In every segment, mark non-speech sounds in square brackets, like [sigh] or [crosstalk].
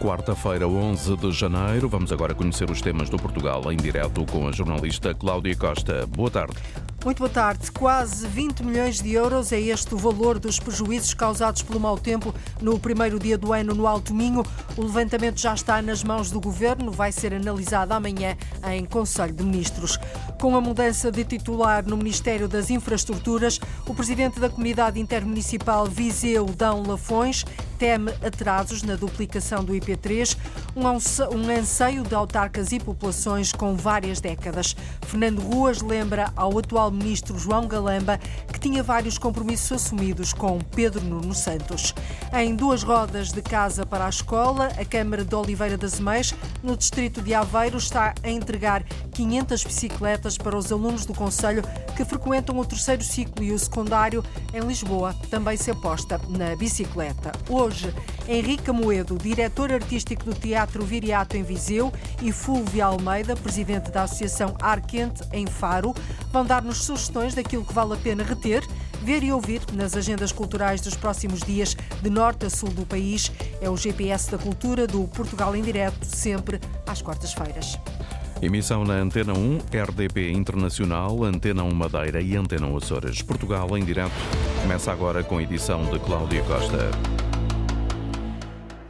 Quarta-feira, 11 de janeiro. Vamos agora conhecer os temas do Portugal em direto com a jornalista Cláudia Costa. Boa tarde. Muito boa tarde. Quase 20 milhões de euros é este o valor dos prejuízos causados pelo mau tempo no primeiro dia do ano no Alto Minho. O levantamento já está nas mãos do Governo, vai ser analisado amanhã em Conselho de Ministros. Com a mudança de titular no Ministério das Infraestruturas, o Presidente da Comunidade Intermunicipal Viseu, Dão Lafões, teme atrasos na duplicação do IP3, um anseio de autarcas e populações com várias décadas. Fernando Ruas lembra ao atual ministro João Galamba que tinha vários compromissos assumidos com Pedro Nuno Santos. Em duas rodas de casa para a escola, a Câmara de Oliveira das Meias, no distrito de Aveiro, está a entregar 500 bicicletas para os alunos do Conselho que frequentam o terceiro ciclo e o secundário em Lisboa. Também se aposta na bicicleta. Hoje, Henrique Moedo, diretor artístico do Teatro Viriato em Viseu, e Fulvio Almeida, presidente da Associação Ar Quente em Faro, vão dar-nos sugestões daquilo que vale a pena reter, ver e ouvir nas agendas culturais dos próximos dias, de norte a sul do país. É o GPS da Cultura do Portugal em Direto, sempre às quartas-feiras. Emissão na Antena 1, RDP Internacional, Antena 1 Madeira e Antena Açores. Portugal em direto começa agora com edição de Cláudia Costa.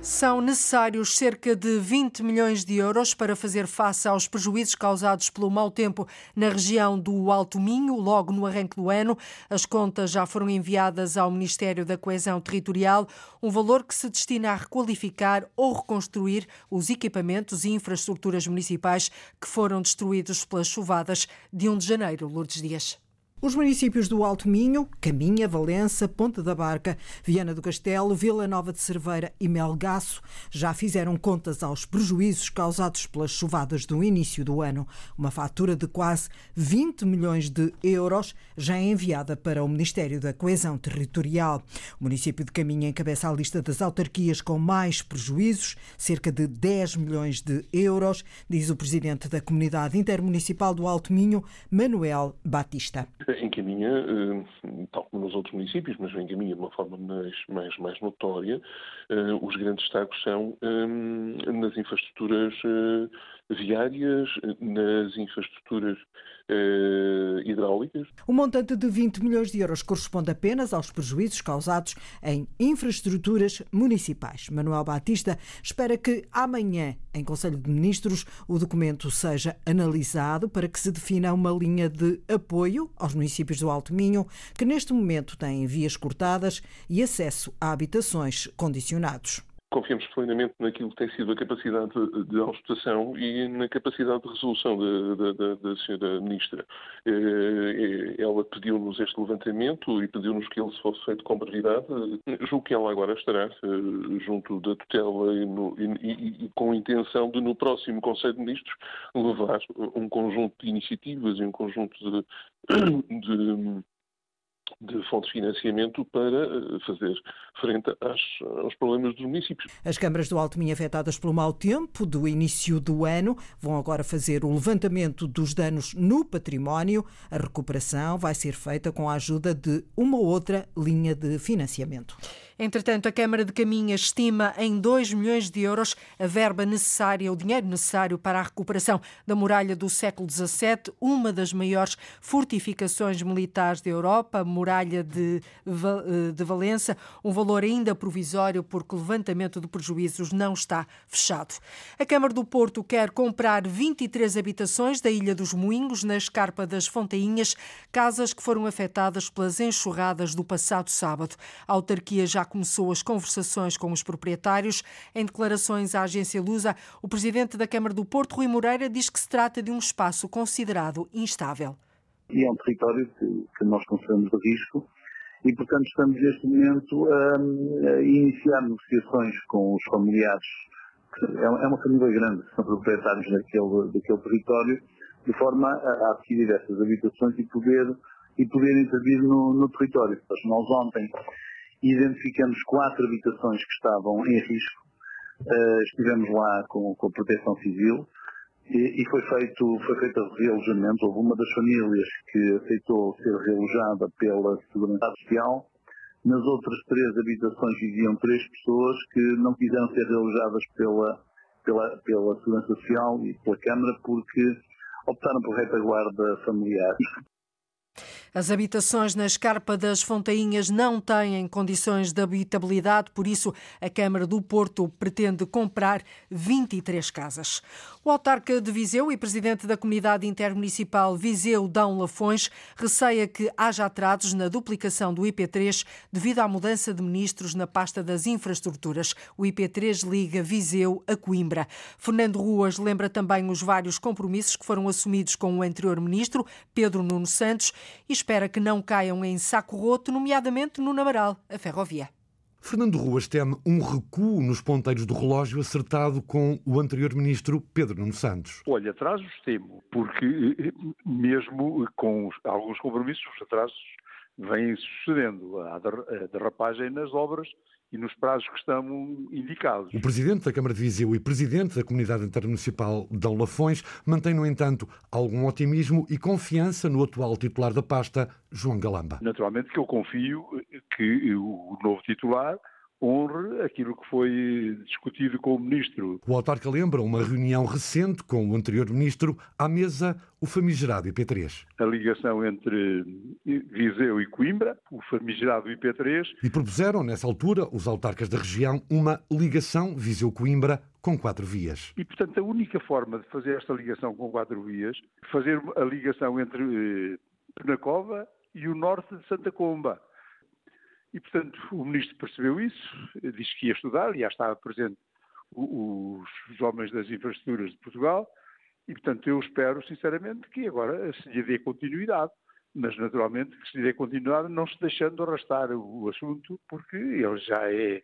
São necessários cerca de 20 milhões de euros para fazer face aos prejuízos causados pelo mau tempo na região do Alto Minho, logo no arranque do ano. As contas já foram enviadas ao Ministério da Coesão Territorial, um valor que se destina a requalificar ou reconstruir os equipamentos e infraestruturas municipais que foram destruídos pelas chuvadas de 1 de janeiro. Lourdes Dias. Os municípios do Alto Minho, Caminha, Valença, Ponte da Barca, Viana do Castelo, Vila Nova de Cerveira e Melgaço já fizeram contas aos prejuízos causados pelas chuvadas do início do ano. Uma fatura de quase 20 milhões de euros já é enviada para o Ministério da Coesão Territorial. O município de Caminha encabeça a lista das autarquias com mais prejuízos, cerca de 10 milhões de euros, diz o presidente da Comunidade Intermunicipal do Alto Minho, Manuel Batista encaminha, eh, tal como nos outros municípios, mas encaminha de uma forma mais, mais, mais notória, eh, os grandes destaques são eh, nas infraestruturas viárias, nas infraestruturas hidráulicas. O montante de 20 milhões de euros corresponde apenas aos prejuízos causados em infraestruturas municipais. Manuel Batista espera que amanhã, em Conselho de Ministros, o documento seja analisado para que se defina uma linha de apoio aos municípios do Alto Minho, que neste momento têm vias cortadas e acesso a habitações condicionados. Confiamos plenamente naquilo que tem sido a capacidade de auscultação e na capacidade de resolução da, senhora Ministra. Eh, ela pediu-nos este levantamento e pediu-nos que ele fosse feito com brevidade. Julgo que ela agora estará eh, junto da tutela e, no, e, e com a intenção de, no próximo Conselho de Ministros, levar um conjunto de iniciativas e um conjunto de, de de fontes de financiamento para eh, fazer frente às, aos problemas dos municípios. As câmaras do Alto Minho afetadas pelo mau tempo do início do ano vão agora fazer o levantamento dos danos no património. A recuperação vai ser feita com a ajuda de uma ou outra linha de financiamento. Entretanto, a Câmara de Caminhas estima em 2 milhões de euros a verba necessária, o dinheiro necessário para a recuperação da muralha do século XVII, uma das maiores fortificações militares da Europa, a muralha de, eh, de Valença, um valor ainda provisório porque o levantamento de prejuízos não está fechado. A Câmara do Porto quer comprar 23 habitações da Ilha dos Moinhos, na escarpa das Fontainhas, casas que foram afetadas pelas enxurradas do passado sábado. A autarquia já começou as conversações com os proprietários. Em declarações à agência Lusa, o presidente da Câmara do Porto, Rui Moreira, diz que se trata de um espaço considerado instável. E é um território que, nós consideramos de risco e, portanto, estamos neste momento a, iniciar negociações com os familiares. É, é uma família grande, são proprietários daquele, daquele território, de forma a, adquirir essas habitações e poder, e poder intervir no, no território. Nós ontem identificamos quatro habitações que estavam em risco. Uh, estivemos lá com, com a Proteção Civil e, foi, feito, foi feito realojamento. Houve uma das famílias que aceitou ser realojada pela Segurança Social. Nas outras três habitações viviam três pessoas que não quiseram ser realojadas pela, pela, pela Segurança Social e pela Câmara porque optaram por retaguarda familiar. As habitações na escarpa das Fontainhas não têm condições de habitabilidade, por isso a Câmara do Porto pretende comprar 23 casas. O autarca de Viseu e presidente da comunidade intermunicipal Viseu Dão Lafões receia que haja atrasos na duplicação do IP3 devido à mudança de ministros na pasta das infraestruturas. O IP3 liga Viseu a Coimbra. Fernando Ruas lembra também os vários compromissos que foram assumidos com o anterior ministro, Pedro Nuno Santos, e espera que não caiam em saco roto, nomeadamente no Namaral, a ferrovia. Fernando Ruas teme um recuo nos ponteiros do relógio acertado com o anterior ministro Pedro Nuno Santos. Olha, atrasos temo, porque eh, mesmo com alguns compromissos, os atrasos vêm sucedendo. A derrapagem nas obras e nos prazos que estão indicados. O Presidente da Câmara de Viseu e Presidente da Comunidade Intermunicipal Dão Lafões mantém, no entanto, algum otimismo e confiança no atual titular da pasta, João Galamba. Naturalmente que eu confio que o novo titular honre aquilo que foi discutido com o Ministro. O autarca lembra uma reunião recente com o anterior Ministro à mesa o famigerado IP3. A ligação entre Viseu e Coimbra, o famigerado IP3. E propuseram, nessa altura, os autarcas da região uma ligação Viseu-Coimbra com quatro vias. E, portanto, a única forma de fazer esta ligação com quatro vias, fazer a ligação entre eh, Penacova e o norte de Santa Comba e, portanto, o ministro percebeu isso, disse que ia estudar, e já estava presente os, os homens das infraestruturas de Portugal, e, portanto, eu espero, sinceramente, que agora se lhe dê continuidade. Mas, naturalmente, que se lhe dê continuidade não se deixando arrastar o assunto, porque ele já é é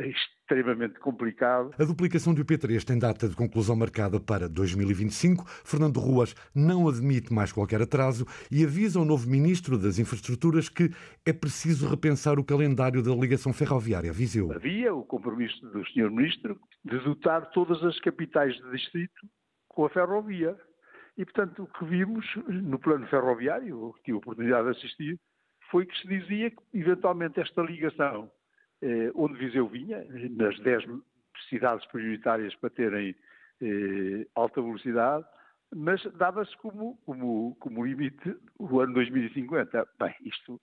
extremamente complicado. A duplicação do IP3 tem data de conclusão marcada para 2025. Fernando Ruas não admite mais qualquer atraso e avisa ao novo Ministro das Infraestruturas que é preciso repensar o calendário da ligação ferroviária a Viseu. Havia o compromisso do Sr. Ministro de dotar todas as capitais de distrito com a ferrovia. E, portanto, o que vimos no plano ferroviário, que tive a oportunidade de assistir, foi que se dizia que, eventualmente, esta ligação onde Viseu vinha, nas 10 cidades prioritárias para terem eh, alta velocidade, mas dava-se como, como, como limite o ano 2050. Bem, isto,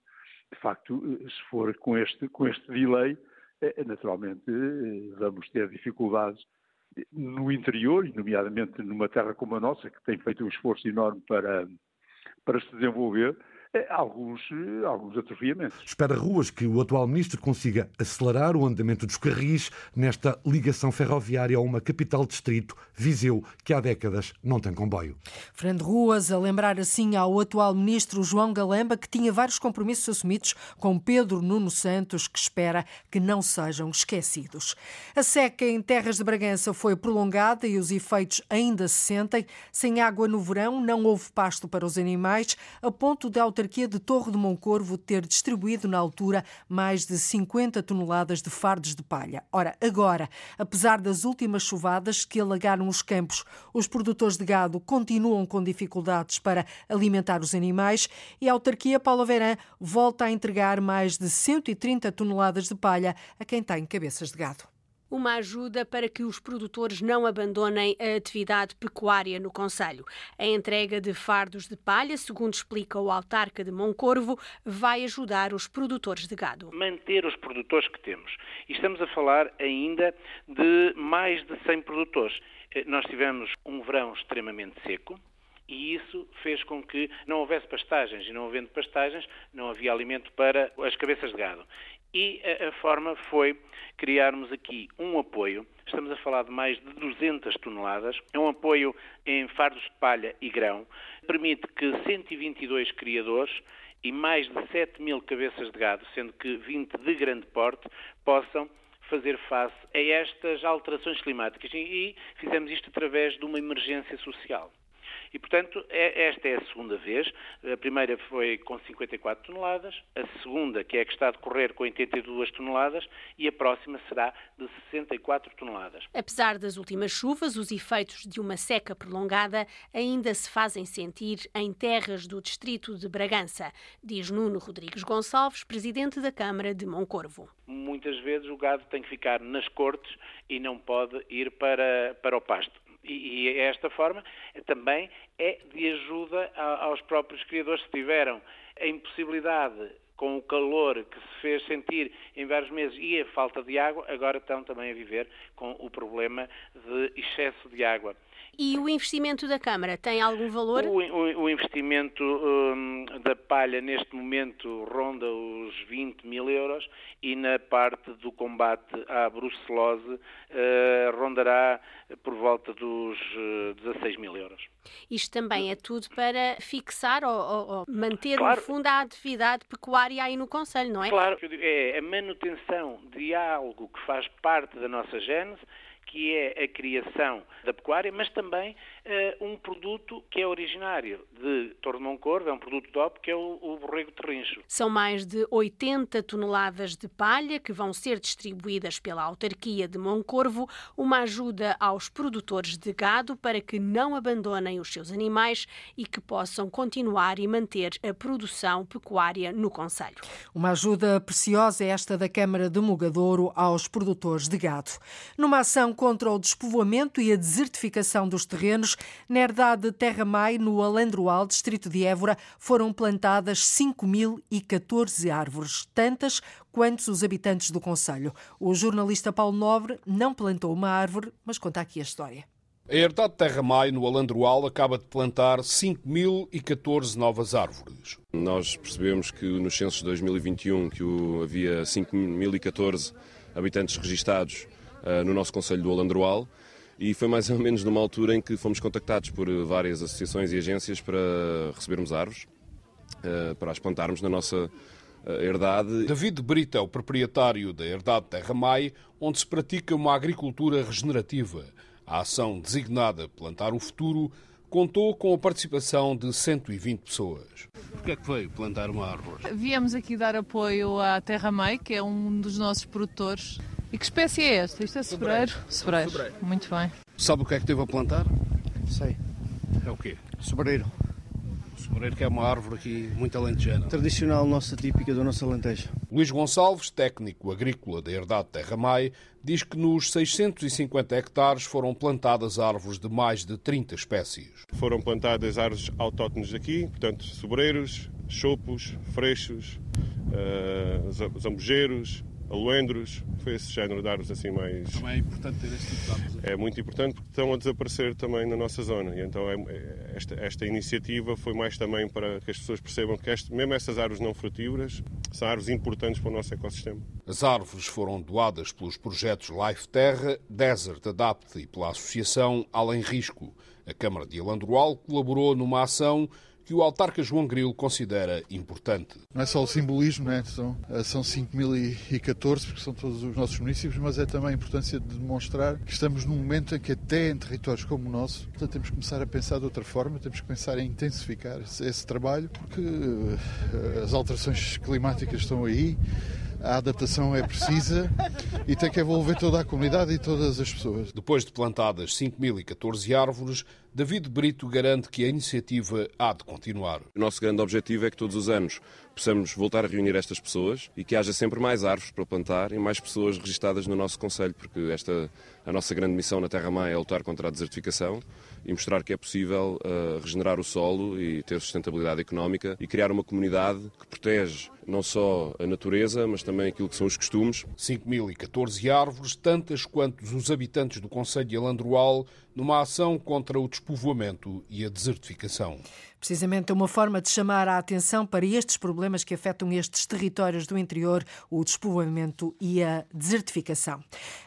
de facto, eh, se for com este, com este delay, eh, naturalmente eh, vamos ter dificuldades no interior, nomeadamente numa terra como a nossa, que tem feito um esforço enorme para, para se desenvolver, alguns, eh, alguns atrofiamentos. Espera Ruas que o atual ministro consiga acelerar o andamento dos carris nesta ligação ferroviária a uma capital distrito, Viseu, que há décadas não tem comboio. Fernando Ruas a lembrar assim ao atual ministro João Galamba que tinha vários compromissos assumidos com Pedro Nuno Santos, que espera que não sejam esquecidos. A seca em terras de Bragança foi prolongada e os efeitos ainda se sentem. Sem água no verão, não houve pasto para os animais, a ponto de autarquia autarquia de Torre de Moncorvo ter distribuído na altura mais de 50 toneladas de fardos de palha. Ora, agora, apesar das últimas chuvadas que alagaram os campos, os produtores de gado continuam com dificuldades para alimentar os animais e a autarquia Paulo Verã volta a entregar mais de 130 toneladas de palha a quem tem cabeças de gado uma ajuda para que os produtores não abandonem a atividade pecuária no Conselho. A entrega de fardos de palha, segundo explica o autarca de Moncorvo, vai ajudar os produtores de gado. Manter os produtores que temos. E estamos a falar ainda de mais de 100 produtores. Eh, nós tivemos um verão extremamente seco, e isso fez com que não houvesse pastagens e não havendo pastagens não havia alimento para as cabeças de gado. E a, a, forma foi criarmos aqui um apoio, estamos a falar de mais de 200 toneladas, é um apoio em fardos de palha e grão, permite que 122 criadores e mais de 7 mil cabeças de gado, sendo que 20 de grande porte, possam fazer face a estas alterações climáticas. E fizemos isto através de uma emergência social. E, portanto, é, esta é a segunda vez. A primeira foi com 54 toneladas, a segunda, que é a que está a decorrer, com 82 toneladas, e a próxima será de 64 toneladas. Apesar das últimas chuvas, os efeitos de uma seca prolongada ainda se fazem sentir em terras do distrito de Bragança, diz Nuno Rodrigues Gonçalves, presidente da Câmara de Moncorvo. Muitas vezes o gado tem que ficar nas cortes e não pode ir para, para o pasto. E, e esta forma também é de ajuda aos próprios criadores. Se tiveram a impossibilidade com o calor que se fez sentir em vários meses e a falta de água, agora estão também a viver com o problema de excesso de água. E o investimento da Câmara tem algum valor? O, o, o investimento um, da palha neste momento ronda os 20 mil euros e na parte do combate à brucelose uh, rondará por volta dos uh, eh, 16 mil euros. Isto também é tudo para fixar ou, ou, ou manter, claro. no fundo, a atividade pecuária aí no Conselho, não é? Claro, é a manutenção de algo que faz parte da nossa gênese que é a criação da pecuária, mas também uh, um produto que é originário de Moncorvo, é um produto top, que é o, o borrego terrincho. São mais de 80 toneladas de palha que vão ser distribuídas pela autarquia de Moncorvo, uma ajuda aos produtores de gado para que não abandonem os seus animais e que possam continuar e manter a produção pecuária no Conselho. Uma ajuda preciosa é esta da Câmara de Mugadouro aos produtores de gado. Numa ação contra o despovoamento e a desertificação dos terrenos, na herdade de Terra Mai, no Alandroal, distrito de Évora, foram plantadas 5.014 árvores, tantas quantos os habitantes do Conselho. O jornalista Paulo Nobre não plantou uma árvore, mas conta aqui a história. A herdade Terra Mai, no Alandroal, acaba de plantar 5.014 novas árvores. Nós percebemos que no censo de 2021 que havia 5.014 habitantes registados uh, no nosso Conselho do Alandroal e foi mais ou menos numa altura em que fomos contactados por várias associações e agências para recebermos árvores, eh, para as plantarmos na nossa eh, herdade. David Brito é o proprietário da Herdade Terra Mai, onde se pratica uma agricultura regenerativa. A ação designada Plantar o Futuro contou com a participação de 120 pessoas. Por que é que veio plantar uma árvore? Viemos aqui dar apoio à Terra Mai, que é um dos nossos produtores e que espécie é esta? Isto é sobreiro? Sobreiro. sobreiro. Muito bem. Sabe o que é que teve a plantar? Sei. É o quê? Sobreiro. Sobreiro que é uma árvore aqui muito alentejana. Tradicional nossa, típica do nosso Alentejo. Luís Gonçalves, técnico agrícola da Herdade Terra Mai, diz que nos 650 hectares foram plantadas árvores de mais de 30 espécies. Foram plantadas árvores autóctones aqui, portanto, sobreiros, chopos, freixos, uh, zambujeiros, alendros, foi esse género de árvores assim mais... Também é importante ter este tipo de árvores É muito importante porque estão a desaparecer também na nossa zona e então é, é, esta, esta iniciativa foi mais também para que as pessoas percebam que este, mesmo essas árvores não frutívoras são árvores importantes para o nosso ecossistema. As árvores foram doadas pelos projetos Life Terra, Desert Adapt e pela Associação Além Risco. A Câmara de Alandroal colaborou numa ação que o autarca João Grilo considera importante. Não é só o simbolismo, né? são, eh, são 5.014, porque são todos os nossos municípios, mas é também a importância de demonstrar que estamos num momento em que até em territórios como o nosso, portanto, temos que começar a pensar de outra forma, temos que pensar em intensificar esse, esse trabalho, porque uh, as alterações climáticas estão aí, a adaptação é precisa e tem que envolver toda a comunidade e todas as pessoas. Depois de plantadas 5.014 árvores, David Brito garante que a iniciativa há de continuar. O nosso grande objetivo é que todos os anos possamos voltar a reunir estas pessoas e que haja sempre mais árvores para plantar e mais pessoas registadas no nosso Conselho, porque esta a nossa grande missão na Terra-Mãe é lutar contra a desertificação e mostrar que é possível uh, regenerar o solo e ter sustentabilidade económica e criar uma comunidade que protege não só a natureza, mas também aquilo que são os costumes. 5.014 árvores, tantas quantos os habitantes do Conselho de Alandroal, numa ação contra o despovoamento e a desertificação. Precisamente é uma forma de chamar a atenção para estes problemas que afetam estes territórios do interior, o despovoamento e a desertificação.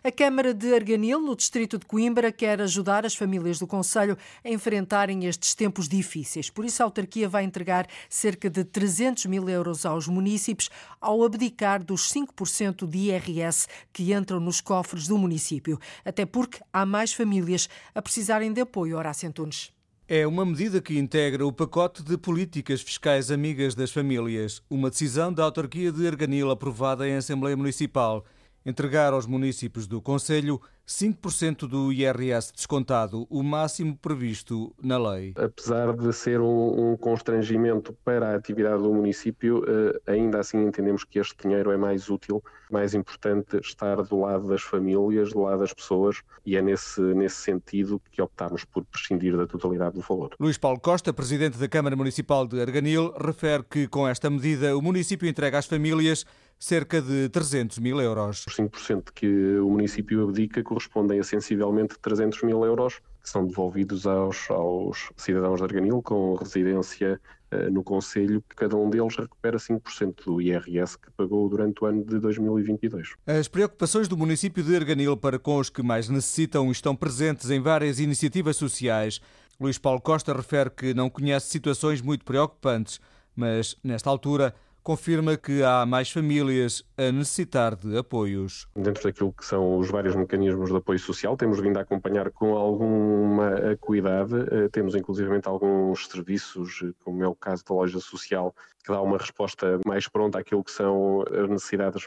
A Câmara de Arganil, no distrito de Coimbra, quer ajudar as famílias do Conselho a enfrentarem estes tempos difíceis. Por isso, a autarquia vai entregar cerca de 300 mil euros aos municípios ao abdicar dos 5% de IRS que entram nos cofres do município. Até porque há mais famílias a precisarem de apoio. Horácio Antunes. É uma medida que integra o pacote de políticas fiscais amigas das famílias, uma decisão da autarquia de Arganil aprovada em Assembleia Municipal entregar aos municípios do Conselho 5% do IRS descontado, o máximo previsto na lei. Apesar de ser um, um constrangimento para a atividade do município, eh, ainda assim entendemos que este dinheiro é mais útil, mais importante estar do lado das famílias, do lado das pessoas, e é nesse, nesse sentido que optámos por prescindir da totalidade do valor. Luís Paulo Costa, presidente da Câmara Municipal de Arganil, refere que com esta medida o município entrega às famílias cerca de 300 mil euros. Os 5% que o município abdica correspondem a sensivelmente 300 mil euros que são devolvidos aos, aos cidadãos de Arganil com residência uh, no Conselho, que cada um deles recupera 5% do IRS que pagou durante o ano de 2022. As preocupações do município de Arganil para com os que mais necessitam estão presentes em várias iniciativas sociais. Luís Paulo Costa refere que não conhece situações muito preocupantes, mas, nesta altura, confirma que há mais famílias a necessitar de apoios. Dentro daquilo que são os vários mecanismos de apoio social, temos vindo a acompanhar com alguma acuidade, eh, temos inclusivamente alguns serviços, como é o caso da loja social, que dá uma resposta mais pronta àquilo que são as necessidades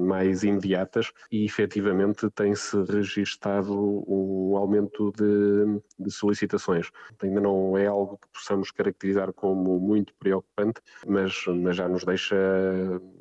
mais imediatas e efetivamente tem-se registado um aumento de, de, solicitações. Ainda não é algo que possamos caracterizar como muito preocupante, mas, mas já nos deixa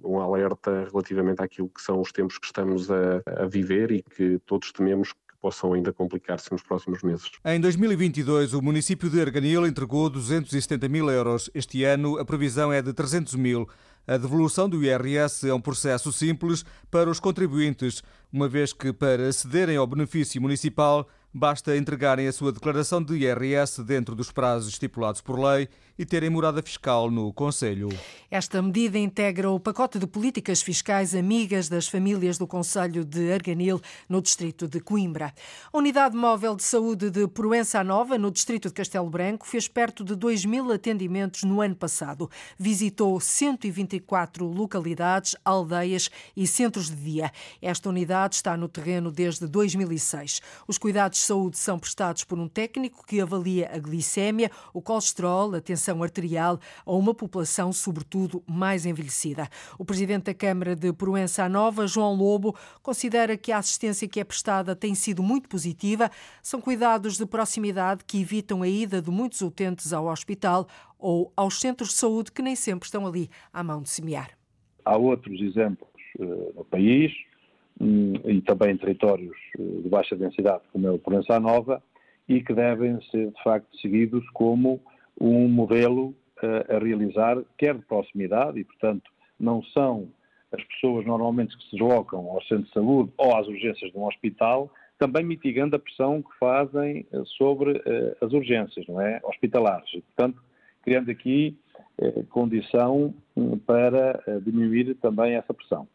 um alerta relativamente àquilo que são os tempos que estamos a, a viver e que todos tememos possam ainda complicar-se nos próximos meses. Em 2022, o município de Arganil entregou 270 mil euros. Este ano, a previsão é de 300 mil. A devolução do IRS é um processo simples para os contribuintes, uma vez que, para acederem ao benefício municipal, basta entregarem a sua declaração de IRS dentro dos prazos estipulados por lei e terem morada fiscal no Conselho. Esta medida integra o pacote de políticas fiscais amigas das famílias do Conselho de Arganil, no distrito de Coimbra. A Unidade Móvel de Saúde de Proença Nova, no distrito de Castelo Branco, fez perto de 2 mil atendimentos no ano passado. Visitou 124 localidades, aldeias e centros de dia. Esta unidade está no terreno desde 2006. Os cuidados saúde são prestados por um técnico que avalia a glicémia, o colesterol, a tensão arterial a uma população, sobretudo, mais envelhecida. O presidente da Câmara de Proença Nova, João Lobo, considera que a assistência que é prestada tem sido muito positiva. São cuidados de proximidade que evitam a ida de muitos utentes ao hospital ou aos centros de saúde que nem sempre estão ali à mão de semear. Há outros exemplos uh, no país e também em territórios uh, de baixa densidade, como é o Proença Nova, e que devem ser, de facto, seguidos como um modelo uh, a realizar, quer de proximidade, e portanto não são as pessoas normalmente que se deslocam ao centro de saúde ou às urgências de um hospital, também mitigando a pressão que fazem eh, sobre as urgências, não é? Hospitalares. E, portanto, criando aqui condição para diminuir também essa pressão.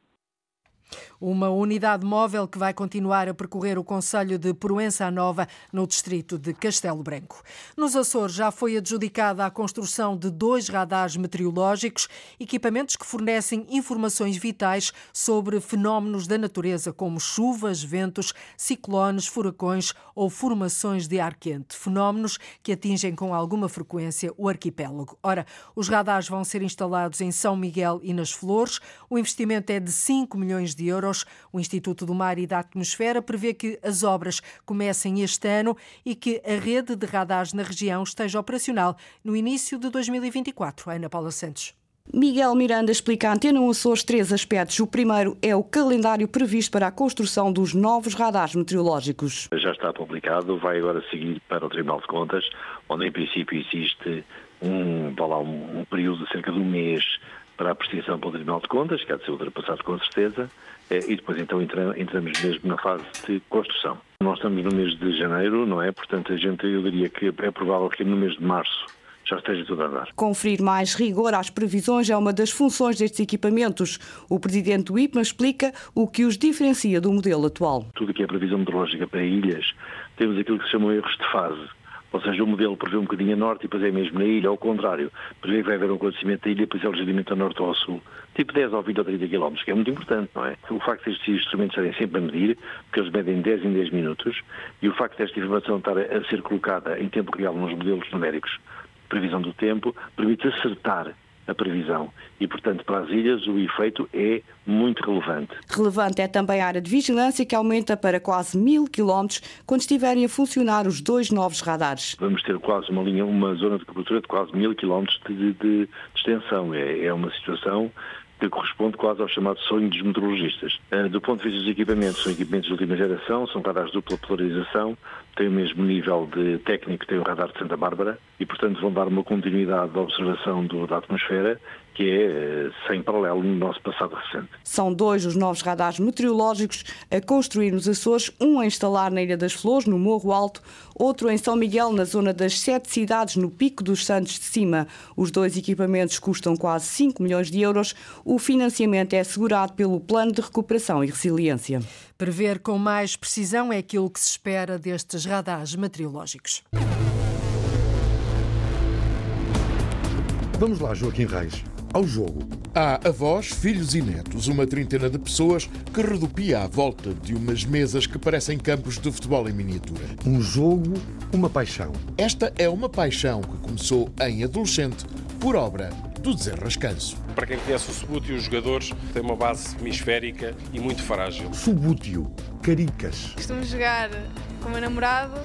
Uma unidade móvel que vai continuar a percorrer o Conselho de Proença Nova, no distrito de Castelo Branco. Nos Açores já foi adjudicada a construção de dois radares meteorológicos, equipamentos que fornecem informações vitais sobre fenómenos da natureza, como chuvas, ventos, ciclones, furacões ou formações de ar quente. Fenómenos que atingem com alguma frequência o arquipélago. Ora, os radares vão ser instalados em São Miguel e nas Flores. O investimento é de 5 milhões de euros. O Instituto do Mar e da Atmosfera prevê que as obras comecem este ano e que a rede de radares na região esteja operacional no início de 2024. Ana Paula Santos. Miguel Miranda explica à Antena 1 Açores três aspectos. O primeiro é o calendário previsto para a construção dos novos radares meteorológicos. Já está publicado, vai agora seguir para o Tribunal de Contas, onde em princípio existe um, lá, um, período de cerca de um mês para a apreciação pelo Tribunal de Contas, que há de ser ultrapassado com certeza, e depois então entramos mesmo na fase de construção. Nós estamos no mês de janeiro, não é? Portanto, a gente, eu diria que é provável que no mês de março já esteja tudo a dar. Conferir mais rigor às previsões é uma das funções destes equipamentos. O presidente do IPMA explica o que os diferencia do modelo atual. Tudo que é previsão meteorológica para ilhas, temos aquilo que se chamam erros de fase Ou seja, o modelo prevê um bocadinho a norte e depois é mesmo na ilha, ao contrário. Prevê que vai haver um acontecimento da ilha e depois é ligeiramente a norte ou ao sul. Tipo 10 ou 20 ou 30 km, que é muito importante, não é? O facto de estes instrumentos estarem sempre a medir, porque eles medem 10 em 10 minutos, e o facto desta informação estar a ser colocada em tempo real nos modelos numéricos previsão do tempo, permite acertar a previsão. E, portanto, para as ilhas o efeito é muito relevante. Relevante é também a área de vigilância, que aumenta para quase mil quilómetros quando estiverem a funcionar os dois novos radares. Vamos ter quase uma linha, uma zona de cobertura de quase mil quilómetros de, de, extensão. É, é uma situação que corresponde quase ao chamado sonho dos meteorologistas. Uh, do ponto de vista dos equipamentos, são equipamentos de última geração, são radares dupla polarização, têm o mesmo nível de técnico que tem o radar de Santa Bárbara e, portanto, vão dar uma continuidade da observação do, da atmosfera que é eh, sem paralelo no nosso passado recente. São dois os novos radares meteorológicos a construir nos Açores, um a instalar na Ilha das Flores, no Morro Alto, outro em São Miguel, na zona das sete cidades, no Pico dos Santos de Cima. Os dois equipamentos custam quase 5 milhões de euros. O financiamento é assegurado pelo Plano de Recuperação e Resiliência. Prever com mais precisão é aquilo que se espera destes radares meteorológicos. Vamos lá, Joaquim Reis ao jogo. Há avós, filhos e netos, uma trintena de pessoas que redupia à volta de umas mesas que parecem campos de futebol em miniatura. Um jogo, uma paixão. Esta é uma paixão que começou em adolescente, por obra do Zé Rascanço. Para quem conhece o Subútil, os jogadores têm uma base hemisférica e muito frágil. Subútil, caricas. Costumo jogar com o meu namorado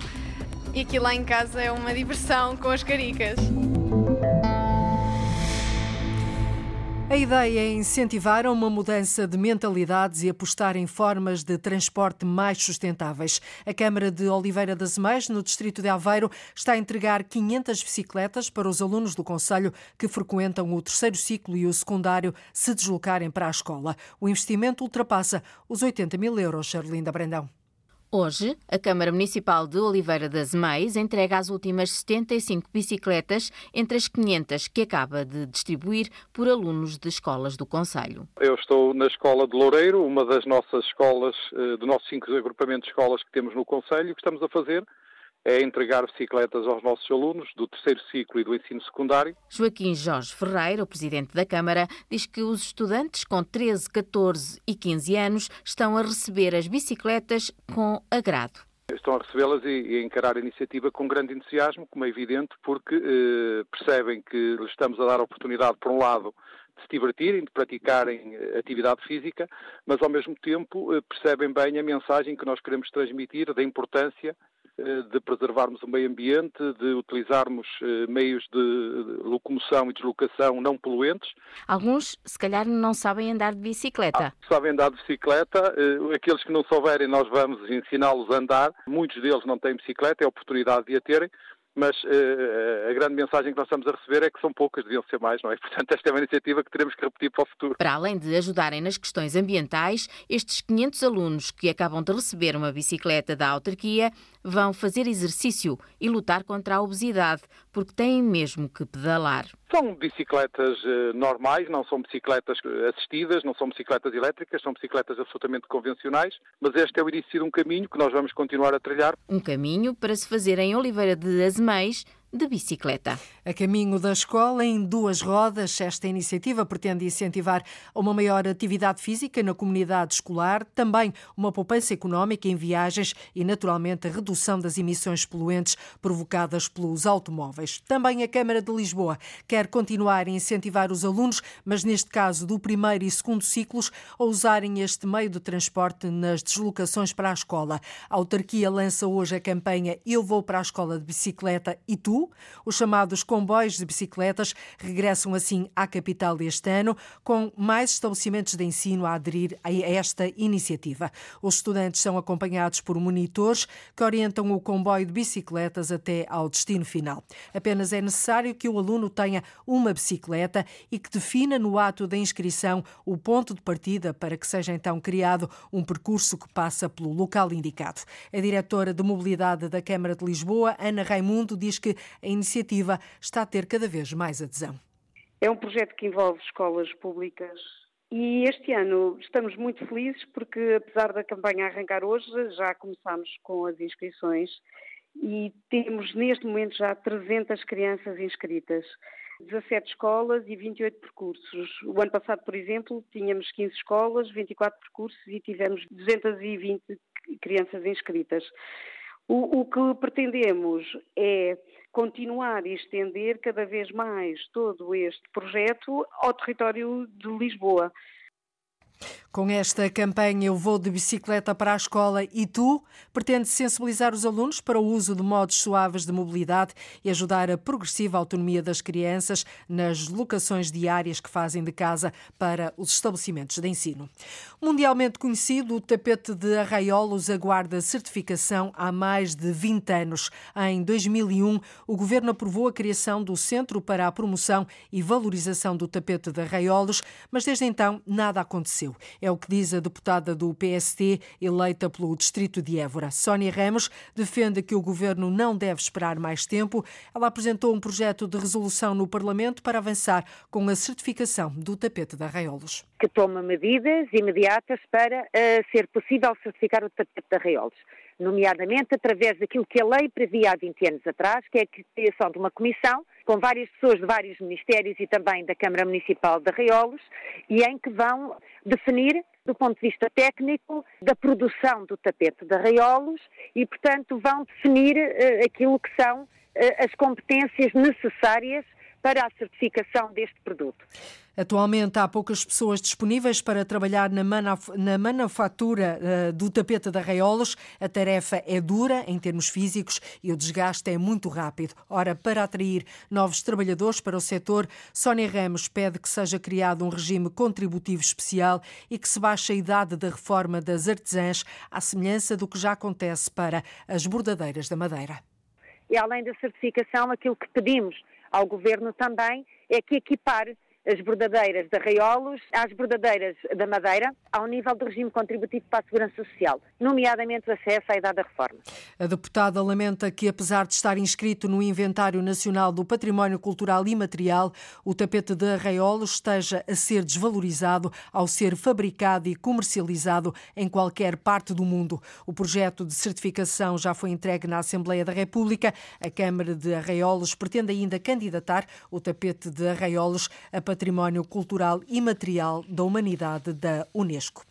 e aqui lá em casa é uma diversão com as caricas. A ideia é incentivar uma mudança de mentalidades e apostar em formas de transporte mais sustentáveis. A Câmara de Oliveira das Meias, no distrito de Aveiro, está a entregar 500 bicicletas para os alunos do Conselho que frequentam o terceiro ciclo e o secundário se deslocarem para a escola. O investimento ultrapassa os 80 mil euros, Charlinda Brandão. Hoje, a Câmara Municipal de Oliveira das Meias entrega as últimas 75 bicicletas entre as 500 que acaba de distribuir por alunos de escolas do Conselho. Eu estou na Escola de Loureiro, uma das nossas escolas, eh, do nossos cinco agrupamentos de escolas que temos no Conselho. Que estamos a fazer é entregar bicicletas aos nossos alunos do terceiro ciclo e do ensino secundário. Joaquim Jorge Ferreira, o presidente da Câmara, diz que os estudantes com 13, 14 e 15 anos estão a receber as bicicletas com agrado. Estão a recebê-las e, a encarar a iniciativa com grande entusiasmo, como é evidente, porque eh, percebem que lhes estamos a dar a oportunidade, por um lado, de se divertirem, de praticarem eh, atividade física, mas ao mesmo tempo eh, percebem bem a mensagem que nós queremos transmitir da importância de preservarmos o meio ambiente, de utilizarmos eh, meios de locomoção e deslocação não poluentes. Alguns, se calhar, não sabem andar de bicicleta. Ah, sabem andar de bicicleta. Eh, aqueles que não souberem, nós vamos ensiná-los a andar. Muitos deles não têm bicicleta, é a oportunidade de a terem mas uh, a grande mensagem que nós estamos a receber é que são poucas, deviam ser mais, não é? [laughs] Portanto, esta é uma iniciativa que teremos que repetir para o futuro. Para além de ajudarem nas questões ambientais, estes 500 alunos que acabam de receber uma bicicleta da autarquia vão fazer exercício e lutar contra a obesidade, porque têm mesmo que pedalar. São bicicletas uh, normais, não são bicicletas assistidas, não são bicicletas elétricas, são bicicletas absolutamente convencionais, mas este é o início de um caminho que nós vamos continuar a trilhar. Um caminho para se fazer em Oliveira de Azeméis de bicicleta. A caminho da escola em duas rodas, esta iniciativa pretende incentivar uma maior atividade física na comunidade escolar, também uma poupança económica em viagens e, naturalmente, a redução das emissões poluentes provocadas pelos automóveis. Também a Câmara de Lisboa quer continuar a incentivar os alunos, mas neste caso do primeiro e segundo ciclos, a usarem este meio de transporte nas deslocações para a escola. A autarquia lança hoje a campanha Eu Vou para a Escola de Bicicleta e Tu, os chamados comboios de bicicletas regressam assim à capital este ano, com mais estabelecimentos de ensino a aderir a esta iniciativa. Os estudantes são acompanhados por monitores que orientam o comboio de bicicletas até ao destino final. Apenas é necessário que o aluno tenha uma bicicleta e que defina no ato da inscrição o ponto de partida para que seja então criado um percurso que passa pelo local indicado. A diretora de mobilidade da Câmara de Lisboa, Ana Raimundo, diz que a iniciativa está a ter cada vez mais adesão. É um projeto que envolve escolas públicas e este ano estamos muito felizes porque, apesar da campanha arrancar hoje, já começámos com as inscrições e temos neste momento já 300 crianças inscritas. 17 escolas e 28 percursos. O ano passado, por exemplo, tínhamos 15 escolas, 24 percursos e tivemos 220 crianças inscritas. O, o, que pretendemos é continuar e estender cada vez mais todo este projeto ao território de Lisboa. Com esta campanha Eu Vou de Bicicleta para a Escola e Tu, pretende sensibilizar os alunos para o uso de modos suaves de mobilidade e ajudar a progressiva autonomia das crianças nas locações diárias que fazem de casa para os estabelecimentos de ensino. Mundialmente conhecido, o tapete de Arraiolos aguarda certificação há mais de 20 anos. Em 2001, o governo aprovou a criação do Centro para a Promoção e Valorização do Tapete de Arraiolos, mas desde então nada aconteceu. É o que diz a deputada do PST, eleita pelo Distrito de Évora. Sónia Ramos defende que o governo não deve esperar mais tempo. Ela apresentou um projeto de resolução no Parlamento para avançar com a certificação do tapete de arraiolos. Que toma medidas imediatas para uh, ser possível certificar o tapete de arraiolos nomeadamente através daquilo que a lei previa há 20 anos atrás, que é a criação de uma comissão com várias pessoas de vários ministérios e também da Câmara Municipal de Arraiolos, e em que vão definir, do ponto de vista técnico, da produção do tapete de arraiolos e, portanto, vão definir uh, aquilo que são uh, as competências necessárias para a certificação deste produto. Atualmente há poucas pessoas disponíveis para trabalhar na, manuf na manufatura uh, do tapete de arraiolos. A tarefa é dura em termos físicos e o desgaste é muito rápido. Ora, para atrair novos trabalhadores para o setor, Sónia Ramos pede que seja criado um regime contributivo especial e que se baixe a idade da reforma das artesãs, à semelhança do que já acontece para as bordadeiras da Madeira. E além da certificação, aquilo que pedimos ao Governo também é que equipare as bordadeiras de arraiolos às bordadeiras da madeira, ao nível do regime contributivo para a segurança social, nomeadamente o acesso à idade da reforma. A deputada lamenta que, apesar de estar inscrito no Inventário Nacional do Património Cultural Imaterial, o tapete de arraiolos esteja a ser desvalorizado ao ser fabricado e comercializado em qualquer parte do mundo. O projeto de certificação já foi entregue na Assembleia da República. A Câmara de Arraiolos pretende ainda candidatar o tapete de arraiolos a Património Cultural Imaterial da Humanidade da Unesco.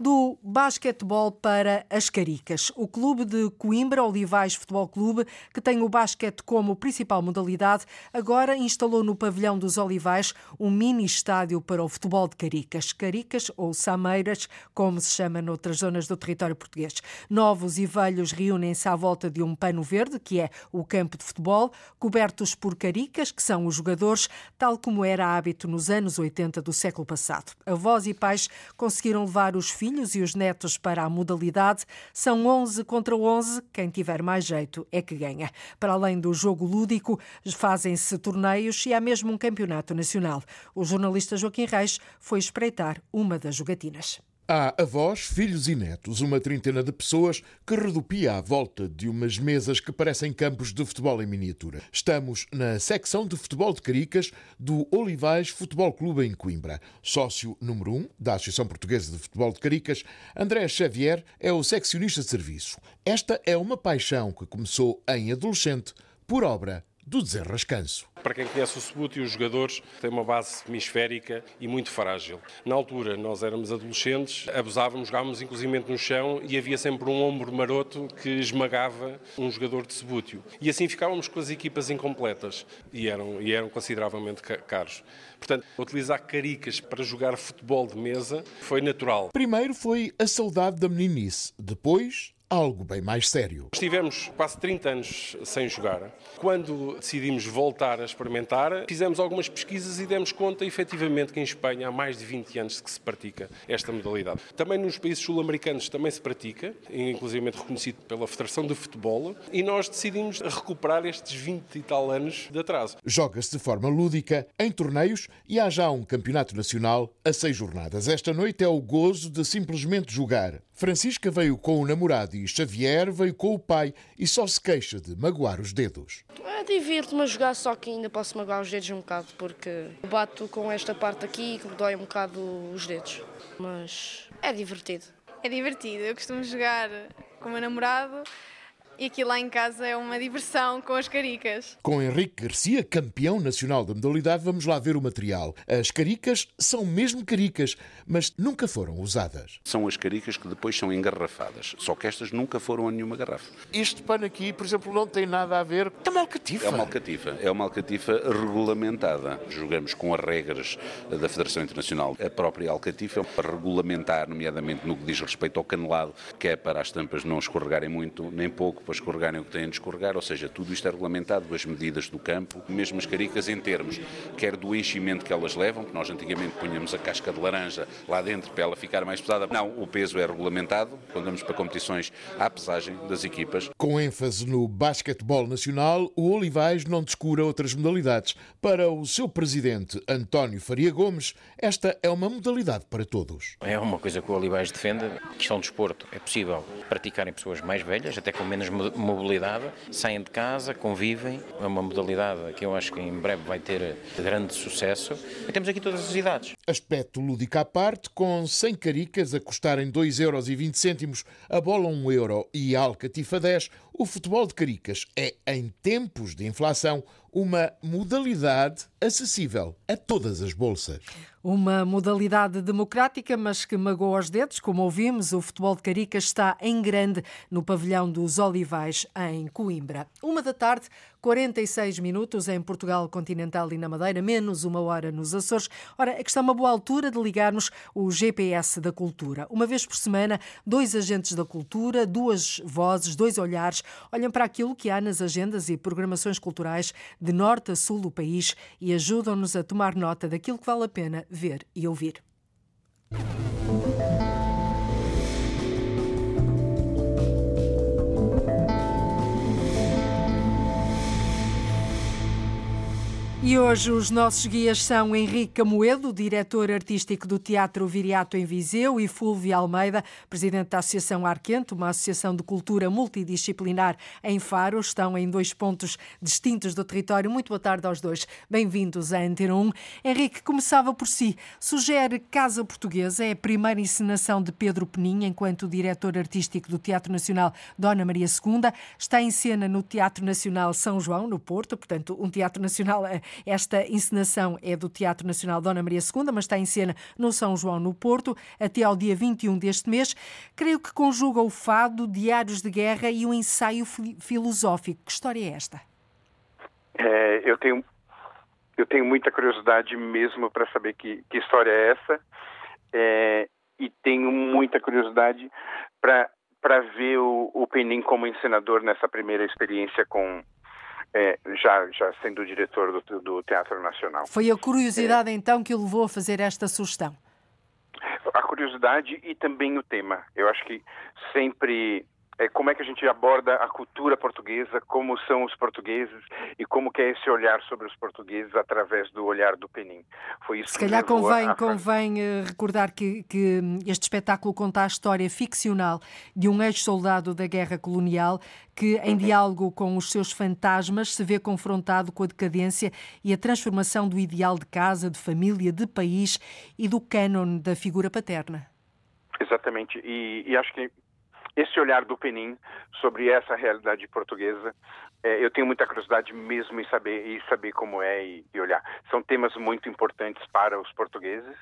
Do basquetebol para as Caricas. O clube de Coimbra, Olivais Futebol Clube, que tem o basquete como principal modalidade, agora instalou no pavilhão dos Olivais um mini estádio para o futebol de Caricas. Caricas ou Sameiras, como se chama noutras zonas do território português. Novos e velhos reúnem-se à volta de um pano verde, que é o campo de futebol, cobertos por caricas, que são os jogadores, tal como era hábito nos anos 80 do século passado. Avós e pais conseguiram levar os filhos e os netos para a modalidade. São 11 contra 11. Quem tiver mais jeito é que ganha. Para além do jogo lúdico, fazem-se torneios e há mesmo um campeonato nacional. O jornalista Joaquim Reis foi espreitar uma das jogatinas. Há avós, filhos e netos, uma trintena de pessoas que redupia à volta de umas mesas que parecem campos de futebol em miniatura. Estamos na secção de futebol de Caricas do Olivais Futebol Clube em Coimbra. Sócio número 1 um da Associação Portuguesa de Futebol de Caricas, André Xavier é o seccionista de serviço. Esta é uma paixão que começou em adolescente por obra do desenrascanço. Para quem conhece o Subúrdio, os jogadores têm uma base hemisférica e muito frágil. Na altura, nós éramos adolescentes, abusávamos, jogávamos inclusive no chão e havia sempre um ombro maroto que esmagava um jogador de Subúrdio. E assim ficávamos com as equipas incompletas e eram, e eram consideravelmente caros. Portanto, utilizar caricas para jogar futebol de mesa foi natural. Primeiro foi a saudade da meninice, depois algo bem mais sério. Estivemos quase 30 anos sem jogar. Quando decidimos voltar a experimentar, fizemos algumas pesquisas e demos conta, efetivamente, que em Espanha há mais de 20 anos que se pratica esta modalidade. Também nos países sul-americanos também se pratica, inclusive reconhecido pela Federação de Futebol, e nós decidimos recuperar estes 20 e tal anos de atraso. Joga-se de forma lúdica, em torneios, e há já um campeonato nacional a seis jornadas. Esta noite é o gozo de simplesmente jogar. Francisca veio com o namorado e Xavier veio com o pai e só se queixa de magoar os dedos. É, Divirto-me a jogar, só que ainda posso magoar os dedos um bocado, porque bato com esta parte aqui que dói um bocado os dedos. Mas é divertido. É divertido. Eu costumo jogar com o meu namorado e aqui lá em casa é uma diversão com as caricas. Com Henrique Garcia, campeão nacional da modalidade, vamos lá ver o material. As caricas são mesmo caricas, mas nunca foram usadas. São as caricas que depois são engarrafadas, só que estas nunca foram a nenhuma garrafa. Este pano aqui, por exemplo, não tem nada a ver. É uma alcatifa. É uma alcatifa. É uma alcatifa regulamentada. Jogamos com as regras da Federação Internacional. A própria alcatifa é para regulamentar, nomeadamente no que diz respeito ao canelado, que é para as tampas não escorregarem muito nem pouco, para escorregarem o que têm de escorregar, ou seja, tudo isto é regulamentado, as medidas do campo, mesmo as caricas em termos, quer do enchimento que elas levam, que nós antigamente punhamos a casca de laranja lá dentro para ela ficar mais pesada. Não, o peso é regulamentado, quando vamos para competições, há pesagem das equipas. Com ênfase no basquetebol nacional, o Olivais não descura outras modalidades. Para o seu presidente, António Faria Gomes, esta é uma modalidade para todos. É uma coisa que o Olivais defende, questão de desporto. É possível praticarem pessoas mais velhas, até com menos mobilidade, saem de casa, convivem. É uma modalidade que eu acho que em breve vai ter grande sucesso. E temos aqui todas as idades. Aspecto lúdico à parte, com 100 caricas a custarem 2,20 euros, a bola 1 euro e a alcatifa 10, o futebol de caricas é, em tempos de inflação, uma modalidade acessível a todas as bolsas. Uma modalidade democrática, mas que magoa os dedos. Como ouvimos, o futebol de Caricas está em grande no pavilhão dos Olivais, em Coimbra. Uma da tarde, 46 minutos em Portugal continental e na Madeira, menos uma hora nos Açores. Ora, é que está uma boa altura de ligarmos o GPS da cultura. Uma vez por semana, dois agentes da cultura, duas vozes, dois olhares, olham para aquilo que há nas agendas e programações culturais de norte a sul do país e ajudam-nos a tomar nota daquilo que vale a pena ver e ouvir. E hoje os nossos guias são Henrique Camoedo, diretor artístico do Teatro Viriato em Viseu, e Fulvio Almeida, presidente da Associação Arquento, uma associação de cultura multidisciplinar em Faro. Estão em dois pontos distintos do território. Muito boa tarde aos dois. Bem-vindos à Antena 1. Henrique, começava por si. Sugere Casa Portuguesa, é a primeira encenação de Pedro Peninha enquanto diretor artístico do Teatro Nacional Dona Maria II. Está em cena no Teatro Nacional São João, no Porto, portanto, um Teatro Nacional eh, esta encenação é do Teatro Nacional Dona Maria II, mas está em cena no São João, no Porto, até ao dia 21 deste mês. Creio que conjuga o fado, diários de guerra e um ensaio filosófico. Que história é esta? É, eu tenho eu tenho muita curiosidade mesmo para saber que, que, história é essa é, e tenho muita curiosidade para ver o, o Penin como encenador nessa primeira experiência com, é, já, já sendo diretor do, do, Teatro Nacional. Foi a curiosidade, é, então, que o levou a fazer esta sugestão? A curiosidade e também o tema. Eu acho que sempre é, como é que a gente aborda a cultura portuguesa, como são os portugueses e como que é esse olhar sobre os portugueses através do olhar do Penin. Foi isso Se calhar convém, convém eh, recordar que, que, este espetáculo conta a história ficcional de um ex-soldado da guerra colonial que, em uhum. diálogo com os seus fantasmas, se vê confrontado com a decadência e a transformação do ideal de casa, de família, de país e do cânon da figura paterna. Exatamente. E, e acho que esse olhar do Penin sobre essa realidade portuguesa, é, eu tenho muita curiosidade mesmo em saber e saber como é e, e olhar. São temas muito importantes para os portugueses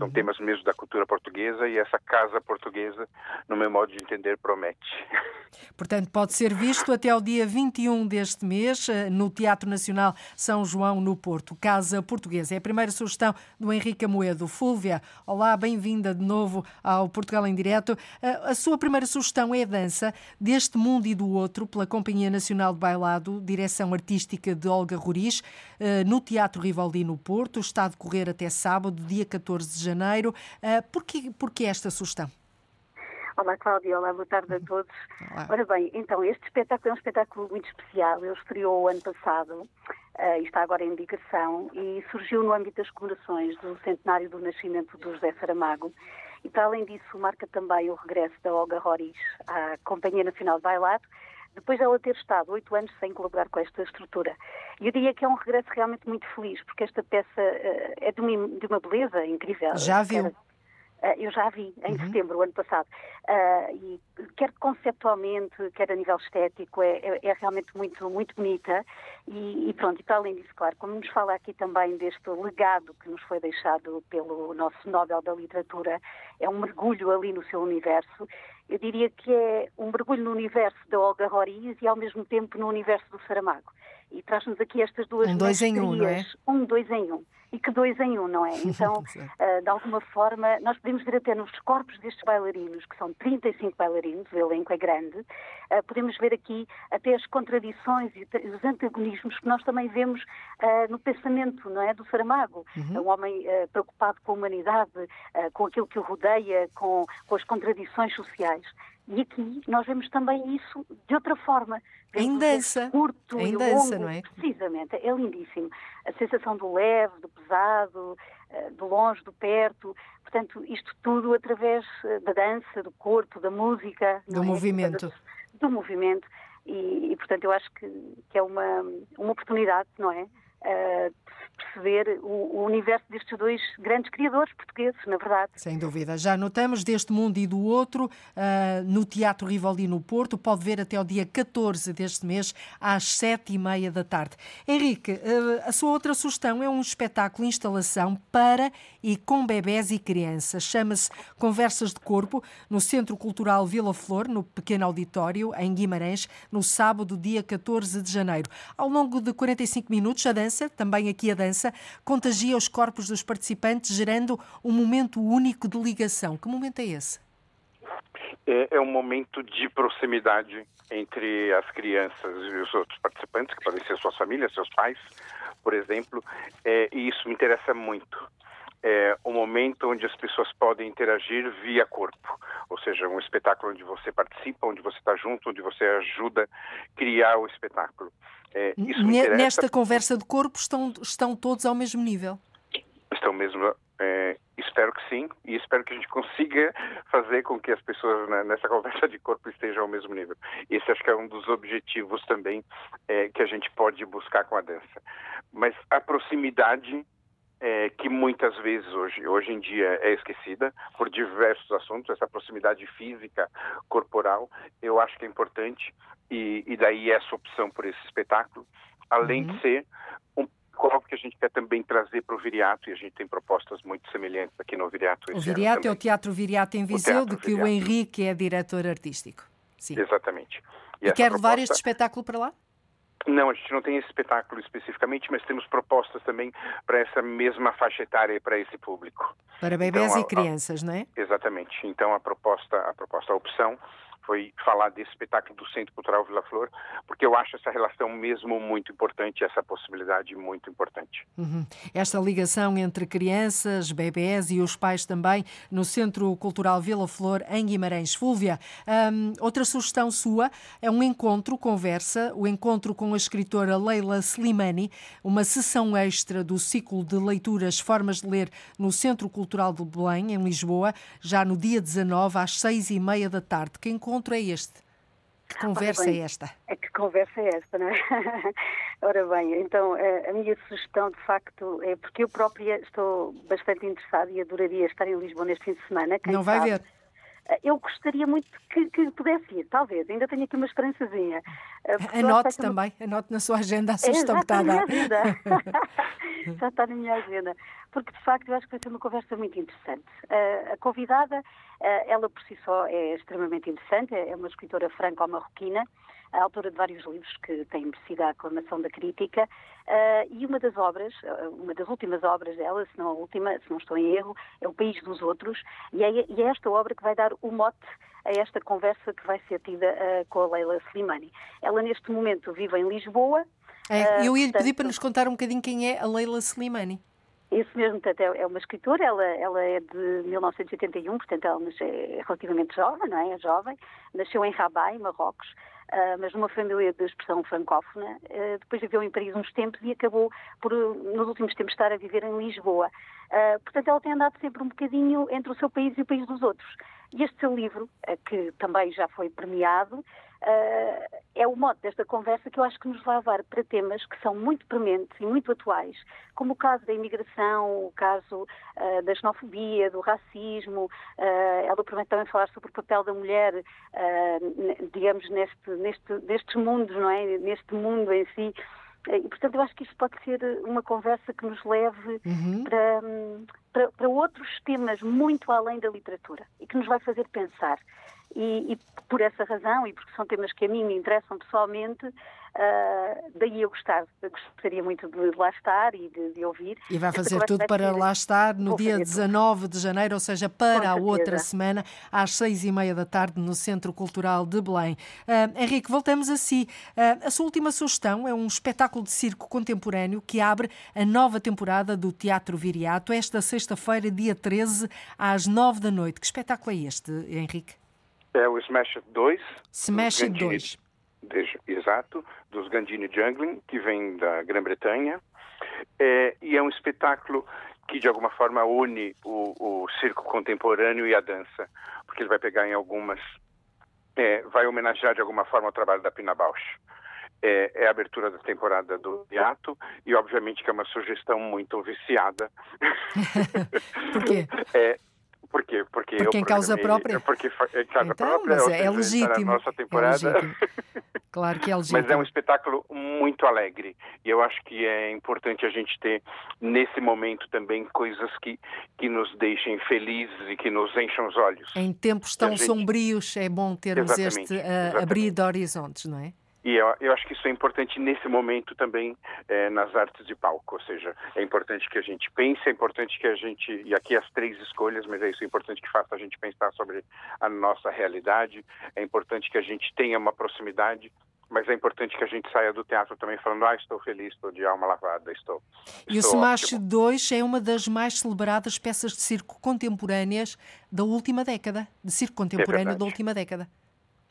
são uhum. temas mesmo da cultura portuguesa e essa casa portuguesa, no meu modo de entender, promete. [laughs] Portanto, pode ser visto até ao dia 21 deste mês eh, no Teatro Nacional São João, no Porto. Casa Portuguesa. É a primeira sugestão do Henrique Amoedo. Fúlvia, olá, bem-vinda de novo ao Portugal em Direto. Eh, a sua primeira sugestão é a dança deste mundo e do outro, pela Companhia Nacional de Bailado, direção artística de Olga Roriz, eh, no Teatro Rivaldi, no Porto. Está a decorrer até sábado, dia 14 de janeiro. Uh, porquê, porquê esta sugestão? Olá, Cláudia. Olá, boa tarde a todos. Olá. Ora bem, então, este espetáculo é um espetáculo muito especial. Ele estreou o ano passado uh, e está agora em digressão e surgiu no âmbito das comemorações do centenário do nascimento do José Saramago. E, para além disso, marca também o regresso da Olga Roriz à Companhia Nacional de Bailado, depois dela ter estado oito anos sem colaborar com esta estrutura. E eu diria que é um regresso realmente muito feliz, porque esta peça uh, é de uma, de uma beleza incrível. Já viu? Uh, eu já a vi em uhum. setembro, o ano passado. Uh, e quer conceptualmente, quer a nível estético, é, é, é realmente muito, muito bonita. E, e, pronto, e para além disso, claro, como nos fala aqui também deste legado que nos foi deixado pelo nosso Nobel da Literatura, é um mergulho ali no seu universo. Eu diria que é um mergulho no universo da Olga Roriz e ao mesmo tempo no universo do Saramago. E traz-nos aqui estas duas Um dois em um, não é? Um dois em um e que dois em um, não é? [laughs] Então, uh, de alguma forma, nós podemos ver até nos corpos destes bailarinos, que são 35 bailarinos, o elenco é grande, uh, podemos ver aqui até as contradições e os antagonismos que nós também vemos uh, no pensamento, não é? Do Saramago. Uhum. É um homem preocupado com a humanidade, com aquilo que o rodeia, com, com as contradições sociais. E aqui nós vemos também isso de outra forma. Vemos em dança. Curto em e dança, longo, não é? Precisamente, é lindíssimo. A sensação do leve, do pesado, eh, do longe, do perto. Portanto, isto tudo através eh, da dança, do corpo, da música. Do é? movimento. Do, do movimento. E, e, portanto, eu acho que, que é uma, uma oportunidade, não é? Uh, perceber o, o, universo destes dois grandes criadores portugueses, na verdade. Sem dúvida. Já notamos deste mundo e do outro uh, no Teatro Rivoli no Porto. Pode ver até o dia 14 deste mês, às sete e meia da tarde. Henrique, uh, a sua outra sugestão é um espetáculo instalação para e com bebés e crianças. Chama-se Conversas de Corpo, no Centro Cultural Vila Flor, no pequeno auditório, em Guimarães, no sábado, dia 14 de janeiro. Ao longo de 45 minutos, a dança, também aqui a dança, dança contagia os corpos dos participantes, gerando um momento único de ligação. Que momento é esse? É, é um momento de proximidade entre as crianças e os outros participantes, que podem ser suas famílias, seus pais, por exemplo, é, e isso me interessa muito. É um momento onde as pessoas podem interagir via corpo, ou seja, um espetáculo onde você participa, onde você está junto, onde você ajuda a criar o espetáculo. É, Nesta conversa de corpo estão, estão todos ao mesmo nível? Estão mesmo. É, espero que sim, e espero que a gente consiga fazer com que as pessoas né, nessa conversa de corpo estejam ao mesmo nível. Esse acho que é um dos objetivos também é, que a gente pode buscar com a dança. Mas a proximidade é, que muitas vezes hoje, hoje em dia é esquecida por diversos assuntos, essa proximidade física, corporal, eu acho que é importante e, e daí essa opção por esse espetáculo, além uhum. de ser um algo que a gente quer também trazer para o Viriato e a gente tem propostas muito semelhantes aqui no Viriato. O Viriato é o Teatro Viriato em Viseu, de que Viriato. o Henrique é diretor artístico. Sim. Exatamente. E, e quer proposta... levar este espetáculo para lá? Não, a gente não tem esse espetáculo especificamente, mas temos propostas também para essa mesma faixa etária e para esse público. Para bebês então, a, e crianças, não é? Exatamente. Então a proposta, a proposta, a opção foi falar desse espetáculo do Centro Cultural Vila Flor, porque eu acho essa relação mesmo muito importante, essa possibilidade muito importante. Uhum. Esta ligação entre crianças, bebés e os pais também no Centro Cultural Vila Flor, em Guimarães. Fúlvia, um, outra sugestão sua é um encontro, conversa, o encontro com a escritora Leila Slimani, uma sessão extra do ciclo de leituras Formas de Ler no Centro Cultural de Belém, em Lisboa, já no dia 19, às seis e meia da tarde. Que encontro encontro é este? Que conversa bem, é esta? É que conversa é esta, não é? [laughs] Ora bem, então a, minha sugestão de facto é porque eu própria estou bastante interessada e adoraria estar em Lisboa neste fim de semana. Não vai sabe, ver. Eu gostaria muito que, que, pudesse ir, talvez. Ainda tenho aqui uma esperançazinha. Eh, anote também, uma... anote na sua agenda a sugestão que está a dar. [laughs] [laughs] Já está na minha agenda. Porque, de facto, eu acho que vai ser uma conversa muito interessante. Uh, a convidada, ela por si só é extremamente interessante, é uma escritora franco-marroquina, a autora de vários livros que têm merecido a aclamação da crítica, uh, e uma das obras, uma das últimas obras dela, se não a última, se não estou em erro, é O País dos Outros, e é, e é esta obra que vai dar o mote a esta conversa que vai ser tida uh, com a Leila Slimani. Ela, neste momento, vive em Lisboa. É, eu ia lhe pedir para nos contar um bocadinho quem é a Leila Slimani. Isso mesmo, portanto, é, é uma escritora, ela, ela é de 1981, portanto, ela é relativamente jovem, não é? É jovem. Nasceu em Rabat, em Marrocos, uh, mas numa família de expressão francófona. Uh, depois viveu em Paris uns tempos e acabou por, nos últimos tempos, estar a viver em Lisboa. Uh, portanto, ela tem andado sempre um bocadinho entre o seu país e o país dos outros. E este seu livro, que também já foi premiado, Uh, é o mote desta conversa que eu acho que nos vai levar para temas que são muito prementes e muito atuais, como o caso da imigração, o caso uh, da xenofobia, do racismo. Uh, ela promete também falar sobre o papel da mulher, digamos, neste, neste, nestes mundos, não é? Neste mundo em si. E, portanto, eu acho que isto pode ser uma conversa que nos leve uhum. para, para, para outros temas muito além da literatura e que nos vai fazer pensar. E, e, por essa razão, e porque são temas que a mim me interessam pessoalmente, uh, daí eu gostar, eu gostaria muito de lá estar e de, de ouvir. E vai fazer tudo para lá estar no dia 19 tudo. de janeiro, ou seja, para a outra semana, às seis e meia da tarde, no Centro Cultural de Belém. Uh, Henrique, voltamos a si. Uh, a sua última sugestão é um espetáculo de circo contemporâneo que abre a nova temporada do Teatro Viriato, esta sexta-feira, dia 13, às nove da noite. Que espetáculo é este, Henrique? É o Smash 2. Smash 2. Exato, dos Gandini Jungling, que vem da Grã-Bretanha. É, e é um espetáculo que, de alguma forma, une o, o, circo contemporâneo e a dança, porque ele vai pegar em algumas. É, vai homenagear, de alguma forma, o trabalho da Pina Bausch. É, é, a abertura da temporada do teatro e obviamente que é uma sugestão muito viciada. [laughs] Por quê? É, por quê? Porque, porque em causa própria? Porque em causa então, própria, mas é, é legítimo. nossa temporada. É legítimo. [laughs] Claro que é legítimo. Mas é um espetáculo muito alegre. E eu acho que é importante a gente ter, nesse momento também, coisas que, que nos deixem felizes e que nos enchem os olhos. Em tempos tão gente... sombrios, é bom termos exatamente, este uh, abrir de horizontes, não é? E eu, eu, acho que isso é importante nesse momento também é, nas artes de palco, ou seja, é importante que a gente pense, é importante que a gente, e aqui as três escolhas, mas é isso é importante que faça a gente pensar sobre a nossa realidade, é importante que a gente tenha uma proximidade, mas é importante que a gente saia do teatro também falando, ah, estou feliz, estou de alma lavada, estou. E o Smash 2 é uma das mais celebradas peças de circo contemporâneas da última década, de circo contemporâneo é da última década.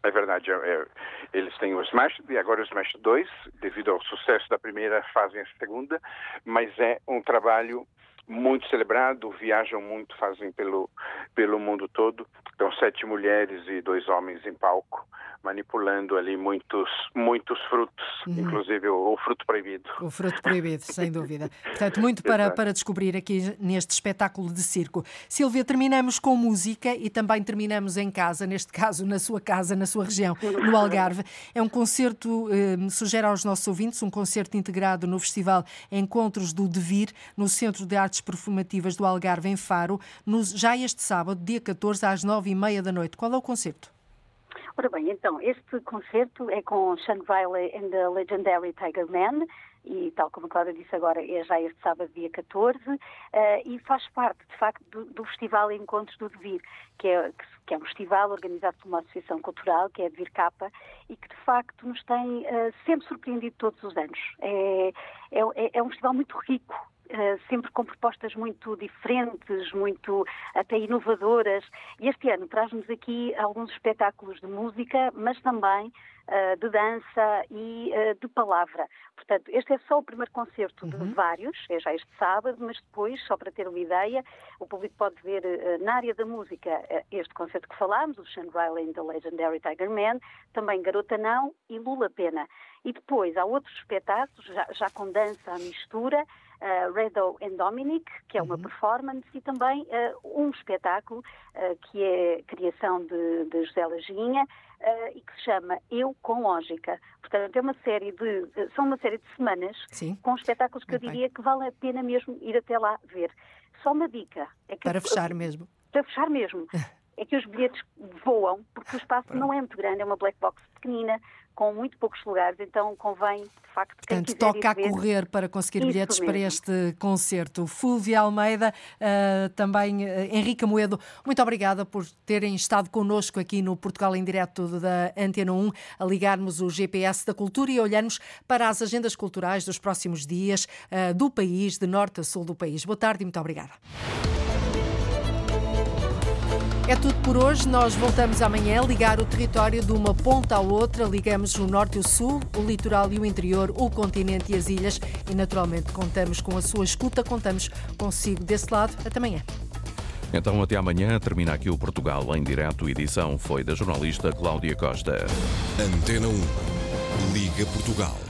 É verdade, é, é, eles têm o Smash e agora o Smash 2, devido ao sucesso da primeira, fazem a segunda, mas é um trabalho muito celebrado, viajam muito, fazem pelo, pelo mundo todo. Então, sete mulheres e dois homens em palco manipulando ali muitos, muitos frutos, uhum. inclusive o, o, fruto proibido. O fruto proibido, sem dúvida. [laughs] Portanto, muito para, para descobrir aqui neste espetáculo de circo. Silvia, terminamos com música e também terminamos em casa, neste caso na sua casa, na sua região, no Algarve. É um concerto, eh, sugere aos nossos ouvintes, um concerto integrado no Festival Encontros do Devir, no Centro de Artes Perfumativas do Algarve, em Faro, no, já este sábado, dia 14, às nove e meia da noite. Qual é o concerto? Ora bem, então, este concerto é com Sean Riley and the Legendary Tiger Man, e tal como a Cláudia disse agora, é já este sábado, dia 14, uh, eh, e faz parte, de facto, do, do Festival Encontros do Devir, que é, que é um festival organizado por uma associação cultural, que é a Devir Capa, e que, de facto, nos tem uh, sempre surpreendido todos os anos. É, é, é um festival muito rico sempre com propostas muito diferentes, muito até inovadoras. E este ano traz-nos aqui alguns espetáculos de música, mas também uh, de dança e uh, de palavra. Portanto, este é só o primeiro concerto uhum. de vários, é já este sábado, mas depois, só para ter uma ideia, o público pode ver na área da música este concerto que falámos, o Sean Riley and the Legendary Tiger Man, também Garota Não e Lula Pena. E depois há outros espetáculos, já, já com dança à mistura, uh, Redo and Dominic, que é uma uhum. performance, e também uh, um espetáculo uh, que é criação de, de José Laginha uh, e que se chama Eu com Lógica. Portanto, é uma série de, são uma série de semanas Sim. com espetáculos que eu diria que vale a pena mesmo ir até lá ver. Só uma dica. É que, para fechar mesmo. Para fechar mesmo. [laughs] é que os bilhetes voam, porque o espaço Pronto. não é muito grande, é uma black box pequenina, com muito poucos lugares, então convém, de facto, quem Portanto, toca a correr para conseguir bilhetes mesmo. para este concerto. Fúvia Almeida, uh, também uh, Henrique Moedo, muito obrigada por terem estado connosco aqui no Portugal em Direto da Antena 1, a ligarmos o GPS da cultura e olharmos para as agendas culturais dos próximos dias uh, do país, de norte a sul do país. Boa tarde e muito obrigada. É tudo por hoje. Nós voltamos amanhã a ligar o território de uma ponta à outra. Ligamos o norte e o sul, o litoral e o interior, o continente e as ilhas. E naturalmente contamos com a sua escuta, contamos consigo desse lado. Até amanhã. Então, até amanhã. Termina aqui o Portugal em direto. Edição foi da jornalista Cláudia Costa. Antena 1. Liga Portugal.